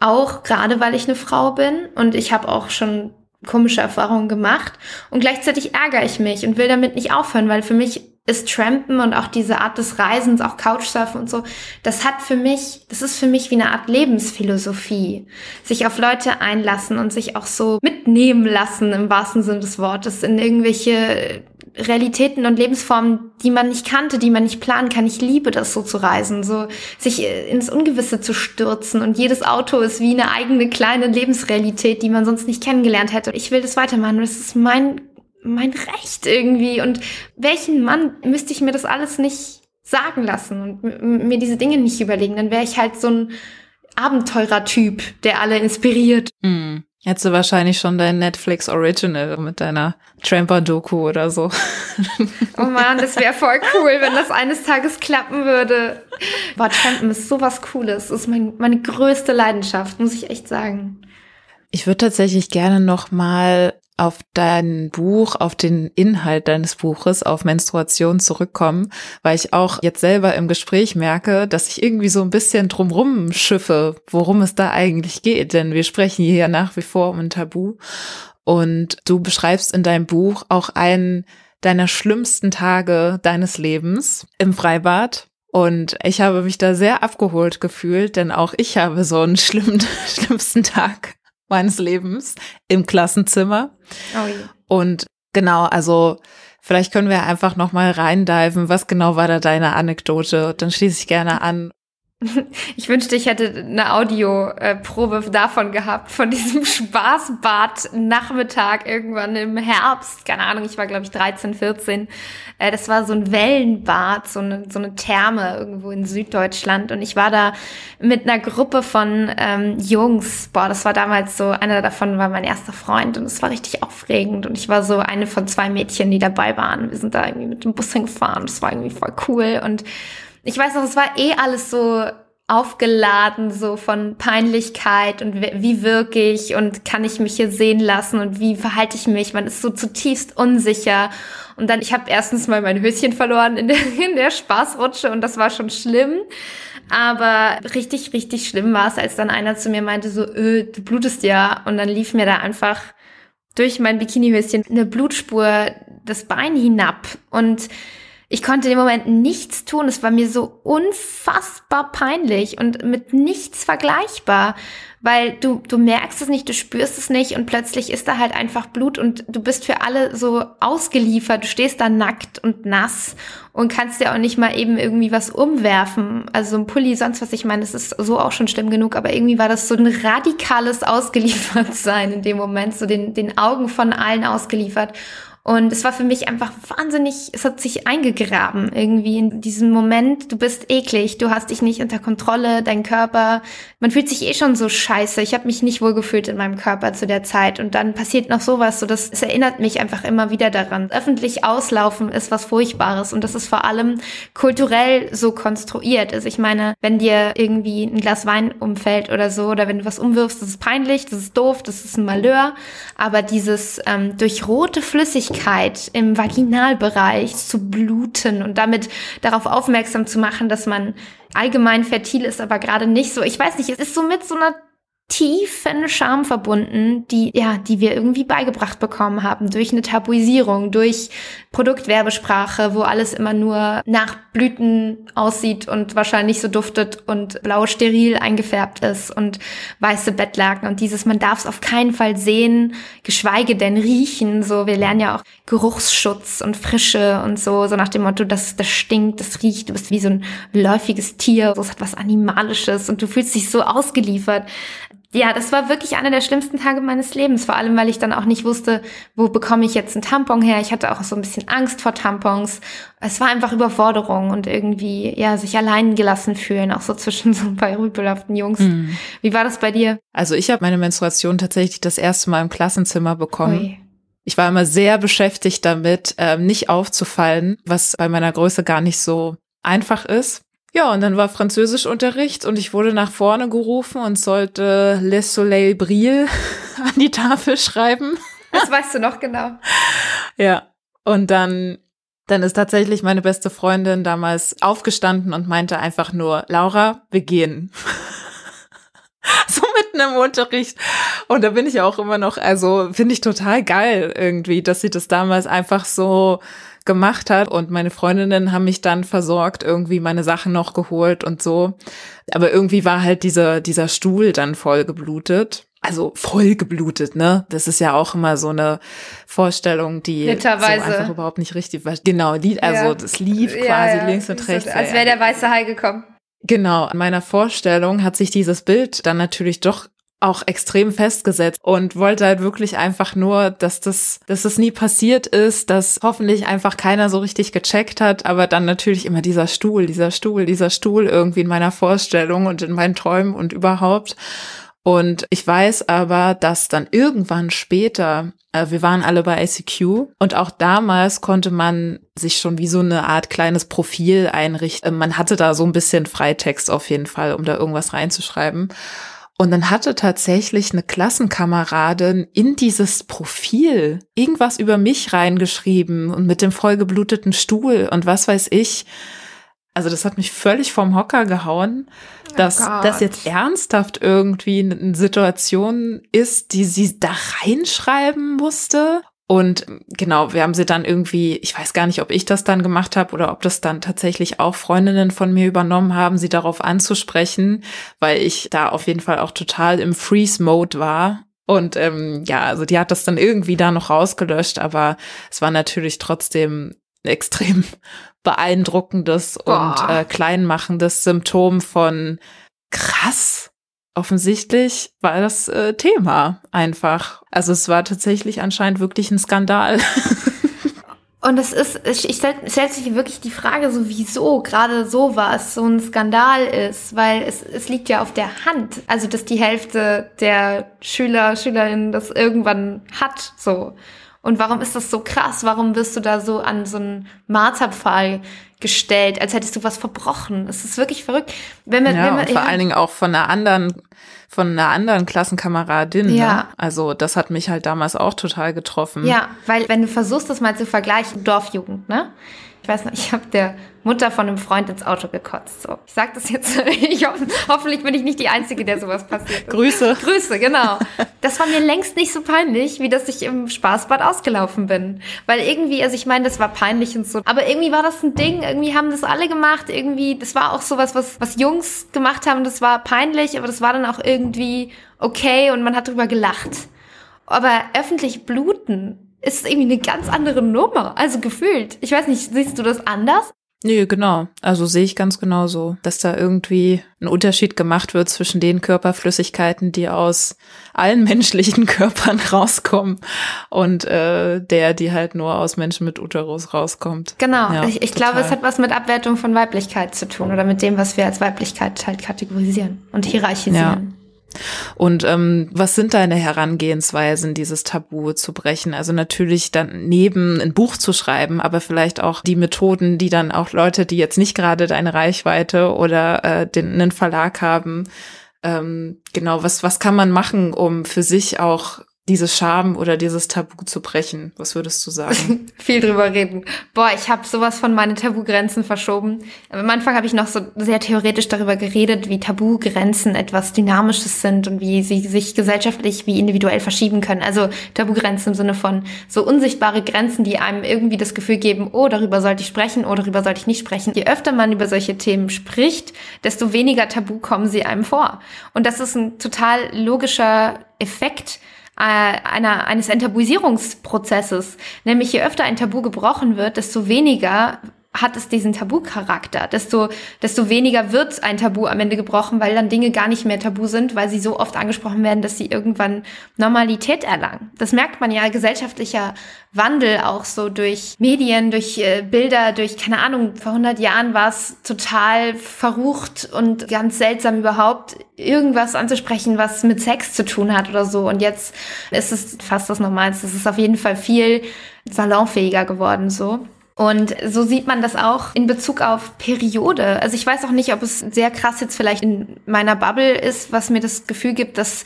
Auch gerade weil ich eine Frau bin und ich habe auch schon komische Erfahrungen gemacht. Und gleichzeitig ärgere ich mich und will damit nicht aufhören, weil für mich ist Trampen und auch diese Art des Reisens, auch Couchsurfen und so, das hat für mich, das ist für mich wie eine Art Lebensphilosophie. Sich auf Leute einlassen und sich auch so mitnehmen lassen im wahrsten Sinne des Wortes in irgendwelche Realitäten und Lebensformen, die man nicht kannte, die man nicht planen kann. Ich liebe das so zu reisen, so sich äh, ins Ungewisse zu stürzen und jedes Auto ist wie eine eigene kleine Lebensrealität, die man sonst nicht kennengelernt hätte. Ich will das weitermachen das ist mein mein Recht irgendwie und welchen Mann müsste ich mir das alles nicht sagen lassen und mir diese Dinge nicht überlegen, dann wäre ich halt so ein Abenteurertyp, der alle inspiriert. Mm. Hättest du wahrscheinlich schon dein Netflix Original mit deiner Tramper-Doku oder so. Oh man, das wäre voll cool, wenn das eines Tages klappen würde. Boah, Trampen ist sowas Cooles. Das ist mein, meine größte Leidenschaft, muss ich echt sagen. Ich würde tatsächlich gerne noch mal auf dein Buch, auf den Inhalt deines Buches, auf Menstruation zurückkommen, weil ich auch jetzt selber im Gespräch merke, dass ich irgendwie so ein bisschen drumrum schiffe, worum es da eigentlich geht. Denn wir sprechen hier ja nach wie vor um ein Tabu. Und du beschreibst in deinem Buch auch einen deiner schlimmsten Tage deines Lebens im Freibad. Und ich habe mich da sehr abgeholt gefühlt, denn auch ich habe so einen schlimmen, schlimmsten Tag meines Lebens im Klassenzimmer. Oh ja. Und genau, also vielleicht können wir einfach noch mal reindiven, was genau war da deine Anekdote? Dann schließe ich gerne an Ich wünschte, ich hätte eine Audioprobe davon gehabt, von diesem Spaßbad-Nachmittag irgendwann im Herbst. Keine Ahnung, ich war, glaube ich, 13, 14. Äh, das war so ein Wellenbad, so eine, so eine Therme irgendwo in Süddeutschland. Und ich war da mit einer Gruppe von ähm, Jungs. Boah, das war damals so, einer davon war mein erster Freund und es war richtig aufregend. Und ich war so eine von zwei Mädchen, die dabei waren. Wir sind da irgendwie mit dem Bus hingefahren. Das war irgendwie voll cool. Und ich weiß noch, es war eh alles so aufgeladen, so von Peinlichkeit und wie wirke ich und kann ich mich hier sehen lassen und wie verhalte ich mich. Man ist so zutiefst unsicher. Und dann, ich habe erstens mal mein Höschen verloren in der, in der Spaßrutsche und das war schon schlimm. Aber richtig, richtig schlimm war es, als dann einer zu mir meinte, so, öh, du blutest ja. Und dann lief mir da einfach durch mein Bikinihöschen eine Blutspur das Bein hinab. Und ich konnte im Moment nichts tun. Es war mir so unfassbar peinlich und mit nichts vergleichbar, weil du, du merkst es nicht, du spürst es nicht und plötzlich ist da halt einfach Blut und du bist für alle so ausgeliefert. Du stehst da nackt und nass und kannst dir auch nicht mal eben irgendwie was umwerfen. Also so ein Pulli, sonst was. Ich meine, das ist so auch schon schlimm genug, aber irgendwie war das so ein radikales Ausgeliefertsein in dem Moment, so den, den Augen von allen ausgeliefert. Und es war für mich einfach wahnsinnig, es hat sich eingegraben irgendwie in diesem Moment. Du bist eklig, du hast dich nicht unter Kontrolle, dein Körper, man fühlt sich eh schon so scheiße. Ich habe mich nicht wohl gefühlt in meinem Körper zu der Zeit. Und dann passiert noch sowas, so das, es erinnert mich einfach immer wieder daran. Öffentlich auslaufen ist was Furchtbares und das ist vor allem kulturell so konstruiert. Also ich meine, wenn dir irgendwie ein Glas Wein umfällt oder so, oder wenn du was umwirfst, das ist peinlich, das ist doof, das ist ein Malheur. Aber dieses ähm, durch rote Flüssigkeit Flüssigkeit im Vaginalbereich zu bluten und damit darauf aufmerksam zu machen, dass man allgemein fertil ist, aber gerade nicht so. Ich weiß nicht, es ist so mit so einer tiefen Scham verbunden, die, ja, die wir irgendwie beigebracht bekommen haben durch eine Tabuisierung, durch Produktwerbesprache, wo alles immer nur nach Blüten aussieht und wahrscheinlich so duftet und blau steril eingefärbt ist und weiße Bettlaken. Und dieses, man darf es auf keinen Fall sehen, geschweige denn riechen, so, wir lernen ja auch Geruchsschutz und Frische und so, so nach dem Motto, das, das stinkt, das riecht, du bist wie so ein läufiges Tier, so, es hat was Animalisches und du fühlst dich so ausgeliefert ja, das war wirklich einer der schlimmsten Tage meines Lebens, vor allem weil ich dann auch nicht wusste, wo bekomme ich jetzt einen Tampon her. Ich hatte auch so ein bisschen Angst vor Tampons. Es war einfach Überforderung und irgendwie, ja, sich allein gelassen fühlen, auch so zwischen so ein paar rüpelhaften Jungs. Mhm. Wie war das bei dir? Also ich habe meine Menstruation tatsächlich das erste Mal im Klassenzimmer bekommen. Ui. Ich war immer sehr beschäftigt damit, ähm, nicht aufzufallen, was bei meiner Größe gar nicht so einfach ist. Ja, und dann war Französischunterricht und ich wurde nach vorne gerufen und sollte Le Soleil brille an die Tafel schreiben. Das weißt du noch genau. ja, und dann dann ist tatsächlich meine beste Freundin damals aufgestanden und meinte einfach nur, Laura, wir gehen. so mitten im Unterricht. Und da bin ich auch immer noch, also finde ich total geil irgendwie, dass sie das damals einfach so gemacht hat. Und meine Freundinnen haben mich dann versorgt, irgendwie meine Sachen noch geholt und so. Aber irgendwie war halt dieser, dieser Stuhl dann voll geblutet. Also voll geblutet, ne? Das ist ja auch immer so eine Vorstellung, die Literweise. so einfach überhaupt nicht richtig war. Genau, also ja. das lief quasi ja, ja. links und rechts. Als wäre der weiße Hai gekommen. Genau, in meiner Vorstellung hat sich dieses Bild dann natürlich doch auch extrem festgesetzt und wollte halt wirklich einfach nur, dass das, dass das nie passiert ist, dass hoffentlich einfach keiner so richtig gecheckt hat, aber dann natürlich immer dieser Stuhl, dieser Stuhl, dieser Stuhl irgendwie in meiner Vorstellung und in meinen Träumen und überhaupt. Und ich weiß aber, dass dann irgendwann später, äh, wir waren alle bei ICQ und auch damals konnte man sich schon wie so eine Art kleines Profil einrichten. Man hatte da so ein bisschen Freitext auf jeden Fall, um da irgendwas reinzuschreiben. Und dann hatte tatsächlich eine Klassenkameradin in dieses Profil irgendwas über mich reingeschrieben und mit dem vollgebluteten Stuhl und was weiß ich. Also das hat mich völlig vom Hocker gehauen, oh dass das jetzt ernsthaft irgendwie eine Situation ist, die sie da reinschreiben musste. Und genau, wir haben sie dann irgendwie, ich weiß gar nicht, ob ich das dann gemacht habe oder ob das dann tatsächlich auch Freundinnen von mir übernommen haben, sie darauf anzusprechen, weil ich da auf jeden Fall auch total im Freeze-Mode war. Und ähm, ja, also die hat das dann irgendwie da noch rausgelöscht, aber es war natürlich trotzdem extrem beeindruckendes Boah. und äh, kleinmachendes Symptom von krass. Offensichtlich war das äh, Thema einfach. Also es war tatsächlich anscheinend wirklich ein Skandal. Und es ist, ich stell, stellt sich wirklich die Frage, so wieso gerade sowas so ein Skandal ist, weil es, es liegt ja auf der Hand, also dass die Hälfte der Schüler, Schülerinnen das irgendwann hat, so. Und warum ist das so krass? Warum wirst du da so an so einen Marterpfahl gestellt, als hättest du was verbrochen? Es ist wirklich verrückt. Wenn man, ja, wenn man, vor ja. allen Dingen auch von einer anderen, von einer anderen Klassenkameradin. Ne? Ja. Ne? Also das hat mich halt damals auch total getroffen. Ja, weil wenn du versuchst, das mal zu vergleichen, Dorfjugend, ne? Ich weiß noch, ich habe der Mutter von einem Freund ins Auto gekotzt. So, ich sag das jetzt. Ich hoffe, hoffentlich bin ich nicht die Einzige, der sowas passiert. Grüße. Grüße, genau. Das war mir längst nicht so peinlich, wie dass ich im Spaßbad ausgelaufen bin. Weil irgendwie, also ich meine, das war peinlich und so. Aber irgendwie war das ein Ding. Irgendwie haben das alle gemacht. Irgendwie, das war auch sowas, was, was Jungs gemacht haben. Das war peinlich, aber das war dann auch irgendwie okay und man hat drüber gelacht. Aber öffentlich bluten ist irgendwie eine ganz andere Nummer. Also gefühlt. Ich weiß nicht, siehst du das anders? Nee, genau. Also sehe ich ganz genau so, dass da irgendwie ein Unterschied gemacht wird zwischen den Körperflüssigkeiten, die aus allen menschlichen Körpern rauskommen und äh, der, die halt nur aus Menschen mit Uterus rauskommt. Genau. Ja, ich, ich glaube, es hat was mit Abwertung von Weiblichkeit zu tun oder mit dem, was wir als Weiblichkeit halt kategorisieren und hierarchisieren. Ja. Und ähm, was sind deine Herangehensweisen, dieses Tabu zu brechen? Also natürlich dann neben ein Buch zu schreiben, aber vielleicht auch die Methoden, die dann auch Leute, die jetzt nicht gerade deine Reichweite oder äh, den, einen Verlag haben, ähm, genau, was, was kann man machen, um für sich auch diese Scham oder dieses Tabu zu brechen? Was würdest du sagen? Viel drüber reden. Boah, ich habe sowas von meine Tabugrenzen verschoben. Am Anfang habe ich noch so sehr theoretisch darüber geredet, wie Tabugrenzen etwas Dynamisches sind und wie sie sich gesellschaftlich wie individuell verschieben können. Also Tabugrenzen im Sinne von so unsichtbare Grenzen, die einem irgendwie das Gefühl geben, oh, darüber sollte ich sprechen, oh, darüber sollte ich nicht sprechen. Je öfter man über solche Themen spricht, desto weniger Tabu kommen sie einem vor. Und das ist ein total logischer Effekt, einer, eines Enttabuisierungsprozesses. Nämlich je öfter ein Tabu gebrochen wird, desto weniger hat es diesen Tabu-Charakter, desto, desto weniger wird ein Tabu am Ende gebrochen, weil dann Dinge gar nicht mehr tabu sind, weil sie so oft angesprochen werden, dass sie irgendwann Normalität erlangen. Das merkt man ja gesellschaftlicher Wandel auch so durch Medien, durch äh, Bilder, durch, keine Ahnung, vor 100 Jahren war es total verrucht und ganz seltsam überhaupt, irgendwas anzusprechen, was mit Sex zu tun hat oder so. Und jetzt ist es fast das Normalste. Es ist auf jeden Fall viel salonfähiger geworden so. Und so sieht man das auch in Bezug auf Periode. Also ich weiß auch nicht, ob es sehr krass jetzt vielleicht in meiner Bubble ist, was mir das Gefühl gibt, dass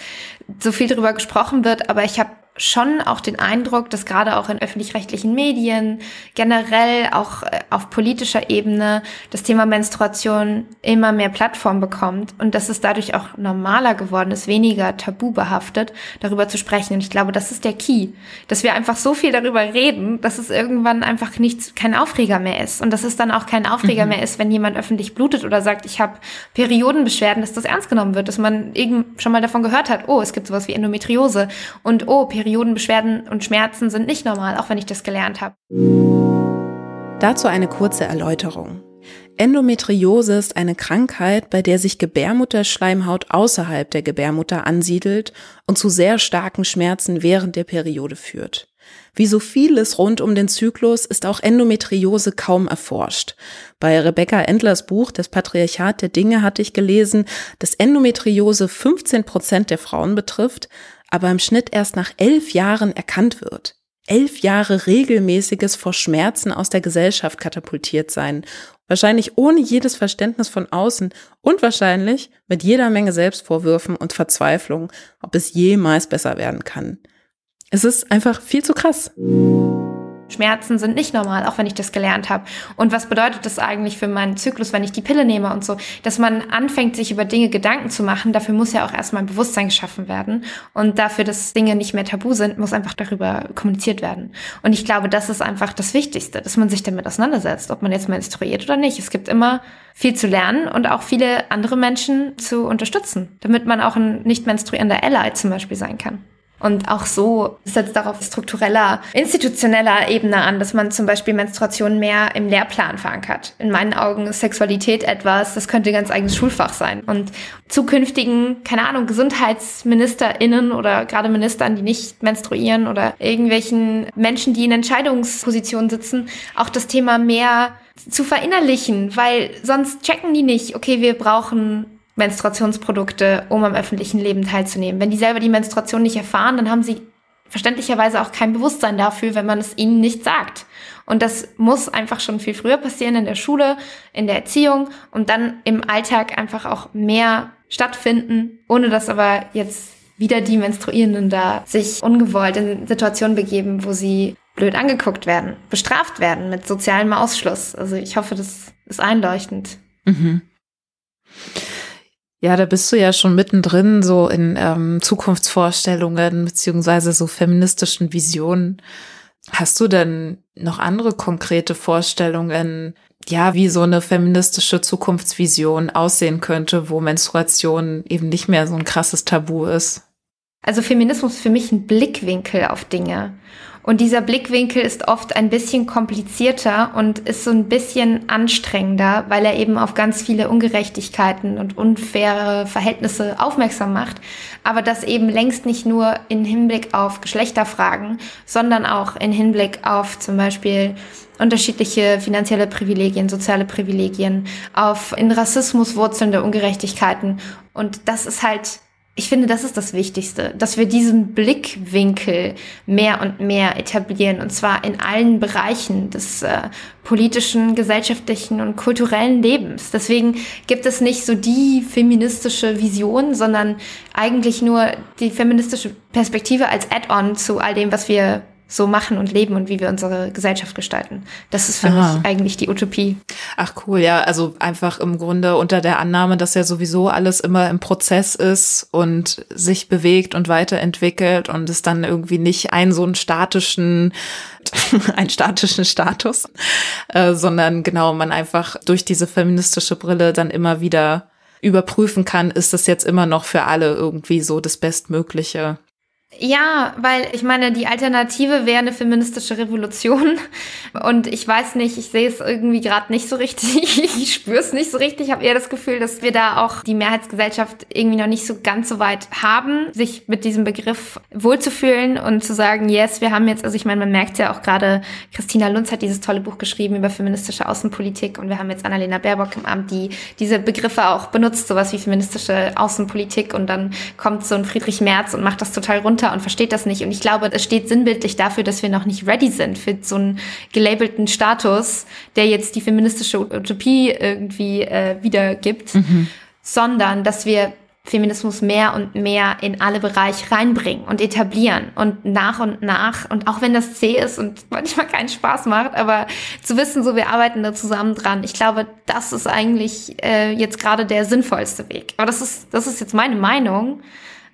so viel darüber gesprochen wird, aber ich habe schon auch den Eindruck, dass gerade auch in öffentlich-rechtlichen Medien, generell auch äh, auf politischer Ebene, das Thema Menstruation immer mehr Plattform bekommt und dass es dadurch auch normaler geworden ist, weniger tabu behaftet, darüber zu sprechen. Und ich glaube, das ist der Key, dass wir einfach so viel darüber reden, dass es irgendwann einfach nichts, kein Aufreger mehr ist. Und dass es dann auch kein Aufreger mhm. mehr ist, wenn jemand öffentlich blutet oder sagt, ich habe Periodenbeschwerden, dass das ernst genommen wird, dass man eben schon mal davon gehört hat, oh, es gibt sowas wie Endometriose und oh, Perioden Periodenbeschwerden und Schmerzen sind nicht normal, auch wenn ich das gelernt habe. Dazu eine kurze Erläuterung. Endometriose ist eine Krankheit, bei der sich Gebärmutterschleimhaut außerhalb der Gebärmutter ansiedelt und zu sehr starken Schmerzen während der Periode führt. Wie so vieles rund um den Zyklus ist auch Endometriose kaum erforscht. Bei Rebecca Endlers Buch Das Patriarchat der Dinge hatte ich gelesen, dass Endometriose 15 Prozent der Frauen betrifft, aber im Schnitt erst nach elf Jahren erkannt wird. Elf Jahre regelmäßiges vor Schmerzen aus der Gesellschaft katapultiert sein Wahrscheinlich ohne jedes Verständnis von außen und wahrscheinlich mit jeder Menge Selbstvorwürfen und Verzweiflung, ob es jemals besser werden kann. Es ist einfach viel zu krass. Schmerzen sind nicht normal, auch wenn ich das gelernt habe. Und was bedeutet das eigentlich für meinen Zyklus, wenn ich die Pille nehme und so? Dass man anfängt, sich über Dinge Gedanken zu machen, dafür muss ja auch erstmal ein Bewusstsein geschaffen werden. Und dafür, dass Dinge nicht mehr tabu sind, muss einfach darüber kommuniziert werden. Und ich glaube, das ist einfach das Wichtigste, dass man sich damit auseinandersetzt, ob man jetzt menstruiert oder nicht. Es gibt immer viel zu lernen und auch viele andere Menschen zu unterstützen, damit man auch ein nicht menstruierender Ally zum Beispiel sein kann. Und auch so setzt darauf struktureller, institutioneller Ebene an, dass man zum Beispiel Menstruation mehr im Lehrplan verankert. In meinen Augen ist Sexualität etwas, das könnte ganz eigenes Schulfach sein. Und zukünftigen, keine Ahnung, GesundheitsministerInnen oder gerade Ministern, die nicht menstruieren oder irgendwelchen Menschen, die in Entscheidungspositionen sitzen, auch das Thema mehr zu verinnerlichen, weil sonst checken die nicht, okay, wir brauchen Menstruationsprodukte, um am öffentlichen Leben teilzunehmen. Wenn die selber die Menstruation nicht erfahren, dann haben sie verständlicherweise auch kein Bewusstsein dafür, wenn man es ihnen nicht sagt. Und das muss einfach schon viel früher passieren in der Schule, in der Erziehung und dann im Alltag einfach auch mehr stattfinden, ohne dass aber jetzt wieder die Menstruierenden da sich ungewollt in Situationen begeben, wo sie blöd angeguckt werden, bestraft werden mit sozialem Ausschluss. Also ich hoffe, das ist einleuchtend. Mhm. Ja, da bist du ja schon mittendrin, so in ähm, Zukunftsvorstellungen beziehungsweise so feministischen Visionen. Hast du denn noch andere konkrete Vorstellungen, ja, wie so eine feministische Zukunftsvision aussehen könnte, wo Menstruation eben nicht mehr so ein krasses Tabu ist? Also Feminismus ist für mich ein Blickwinkel auf Dinge. Und dieser Blickwinkel ist oft ein bisschen komplizierter und ist so ein bisschen anstrengender, weil er eben auf ganz viele Ungerechtigkeiten und unfaire Verhältnisse aufmerksam macht. Aber das eben längst nicht nur in Hinblick auf Geschlechterfragen, sondern auch in Hinblick auf zum Beispiel unterschiedliche finanzielle Privilegien, soziale Privilegien, auf in Rassismus wurzelnde Ungerechtigkeiten. Und das ist halt ich finde, das ist das Wichtigste, dass wir diesen Blickwinkel mehr und mehr etablieren, und zwar in allen Bereichen des äh, politischen, gesellschaftlichen und kulturellen Lebens. Deswegen gibt es nicht so die feministische Vision, sondern eigentlich nur die feministische Perspektive als Add-on zu all dem, was wir so machen und leben und wie wir unsere Gesellschaft gestalten. Das ist für Aha. mich eigentlich die Utopie. Ach cool, ja, also einfach im Grunde unter der Annahme, dass ja sowieso alles immer im Prozess ist und sich bewegt und weiterentwickelt und es dann irgendwie nicht einen so einen statischen, einen statischen Status, äh, sondern genau man einfach durch diese feministische Brille dann immer wieder überprüfen kann, ist das jetzt immer noch für alle irgendwie so das Bestmögliche. Ja, weil ich meine, die Alternative wäre eine feministische Revolution. Und ich weiß nicht, ich sehe es irgendwie gerade nicht so richtig. Ich spüre es nicht so richtig. Ich habe eher das Gefühl, dass wir da auch die Mehrheitsgesellschaft irgendwie noch nicht so ganz so weit haben, sich mit diesem Begriff wohlzufühlen und zu sagen, yes, wir haben jetzt, also ich meine, man merkt ja auch gerade, Christina Lunz hat dieses tolle Buch geschrieben über feministische Außenpolitik und wir haben jetzt Annalena Baerbock im Amt, die diese Begriffe auch benutzt, sowas wie feministische Außenpolitik und dann kommt so ein Friedrich Merz und macht das total runter runter und versteht das nicht. Und ich glaube, es steht sinnbildlich dafür, dass wir noch nicht ready sind für so einen gelabelten Status, der jetzt die feministische Utopie irgendwie äh, wiedergibt, mhm. sondern dass wir Feminismus mehr und mehr in alle Bereiche reinbringen und etablieren und nach und nach und auch wenn das zäh ist und manchmal keinen Spaß macht, aber zu wissen, so wir arbeiten da zusammen dran, ich glaube, das ist eigentlich äh, jetzt gerade der sinnvollste Weg. Aber das ist das ist jetzt meine Meinung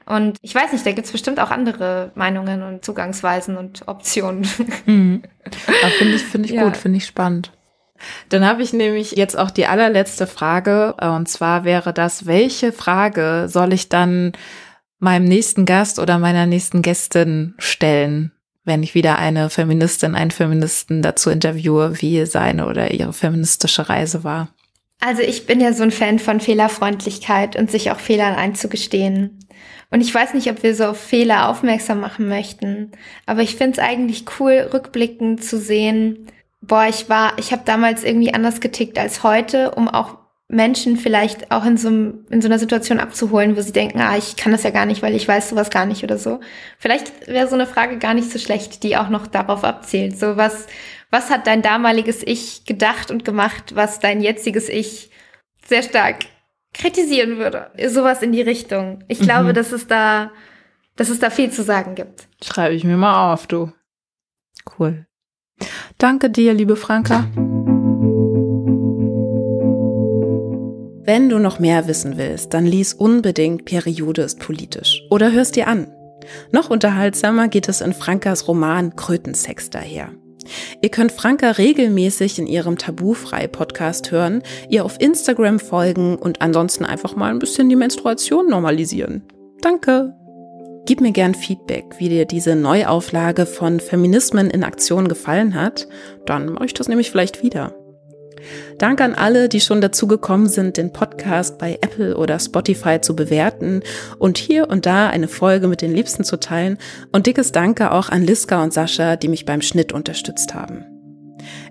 und ich weiß nicht, da gibt's bestimmt auch andere Meinungen und Zugangsweisen und Optionen. Mhm. Finde ich, finde ich ja. gut, finde ich spannend. Dann habe ich nämlich jetzt auch die allerletzte Frage. Und zwar wäre das, welche Frage soll ich dann meinem nächsten Gast oder meiner nächsten Gästin stellen, wenn ich wieder eine Feministin, einen Feministen dazu interviewe, wie seine oder ihre feministische Reise war? Also ich bin ja so ein Fan von Fehlerfreundlichkeit und sich auch Fehlern einzugestehen. Und ich weiß nicht, ob wir so auf Fehler aufmerksam machen möchten, aber ich finde es eigentlich cool, rückblickend zu sehen, boah, ich war, ich habe damals irgendwie anders getickt als heute, um auch Menschen vielleicht auch in so, in so einer Situation abzuholen, wo sie denken, ah, ich kann das ja gar nicht, weil ich weiß sowas gar nicht oder so. Vielleicht wäre so eine Frage gar nicht so schlecht, die auch noch darauf abzielt. So was, Was hat dein damaliges Ich gedacht und gemacht, was dein jetziges Ich sehr stark kritisieren würde? Sowas in die Richtung. Ich mhm. glaube, dass es da, dass es da viel zu sagen gibt. Schreibe ich mir mal auf, du. Cool. Danke dir, liebe Franka. Wenn du noch mehr wissen willst, dann lies unbedingt Periode ist politisch oder hörst dir an. Noch unterhaltsamer geht es in Frankas Roman Krötensex daher. Ihr könnt Franka regelmäßig in ihrem Tabufrei-Podcast hören, ihr auf Instagram folgen und ansonsten einfach mal ein bisschen die Menstruation normalisieren. Danke! Gib mir gern Feedback, wie dir diese Neuauflage von Feminismen in Aktion gefallen hat. Dann mache ich das nämlich vielleicht wieder. Danke an alle, die schon dazu gekommen sind, den Podcast bei Apple oder Spotify zu bewerten und hier und da eine Folge mit den Liebsten zu teilen. Und dickes Danke auch an Liska und Sascha, die mich beim Schnitt unterstützt haben.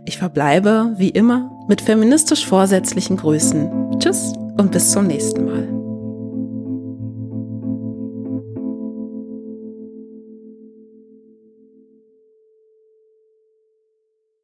Ich verbleibe, wie immer, mit feministisch vorsätzlichen Grüßen. Tschüss und bis zum nächsten Mal.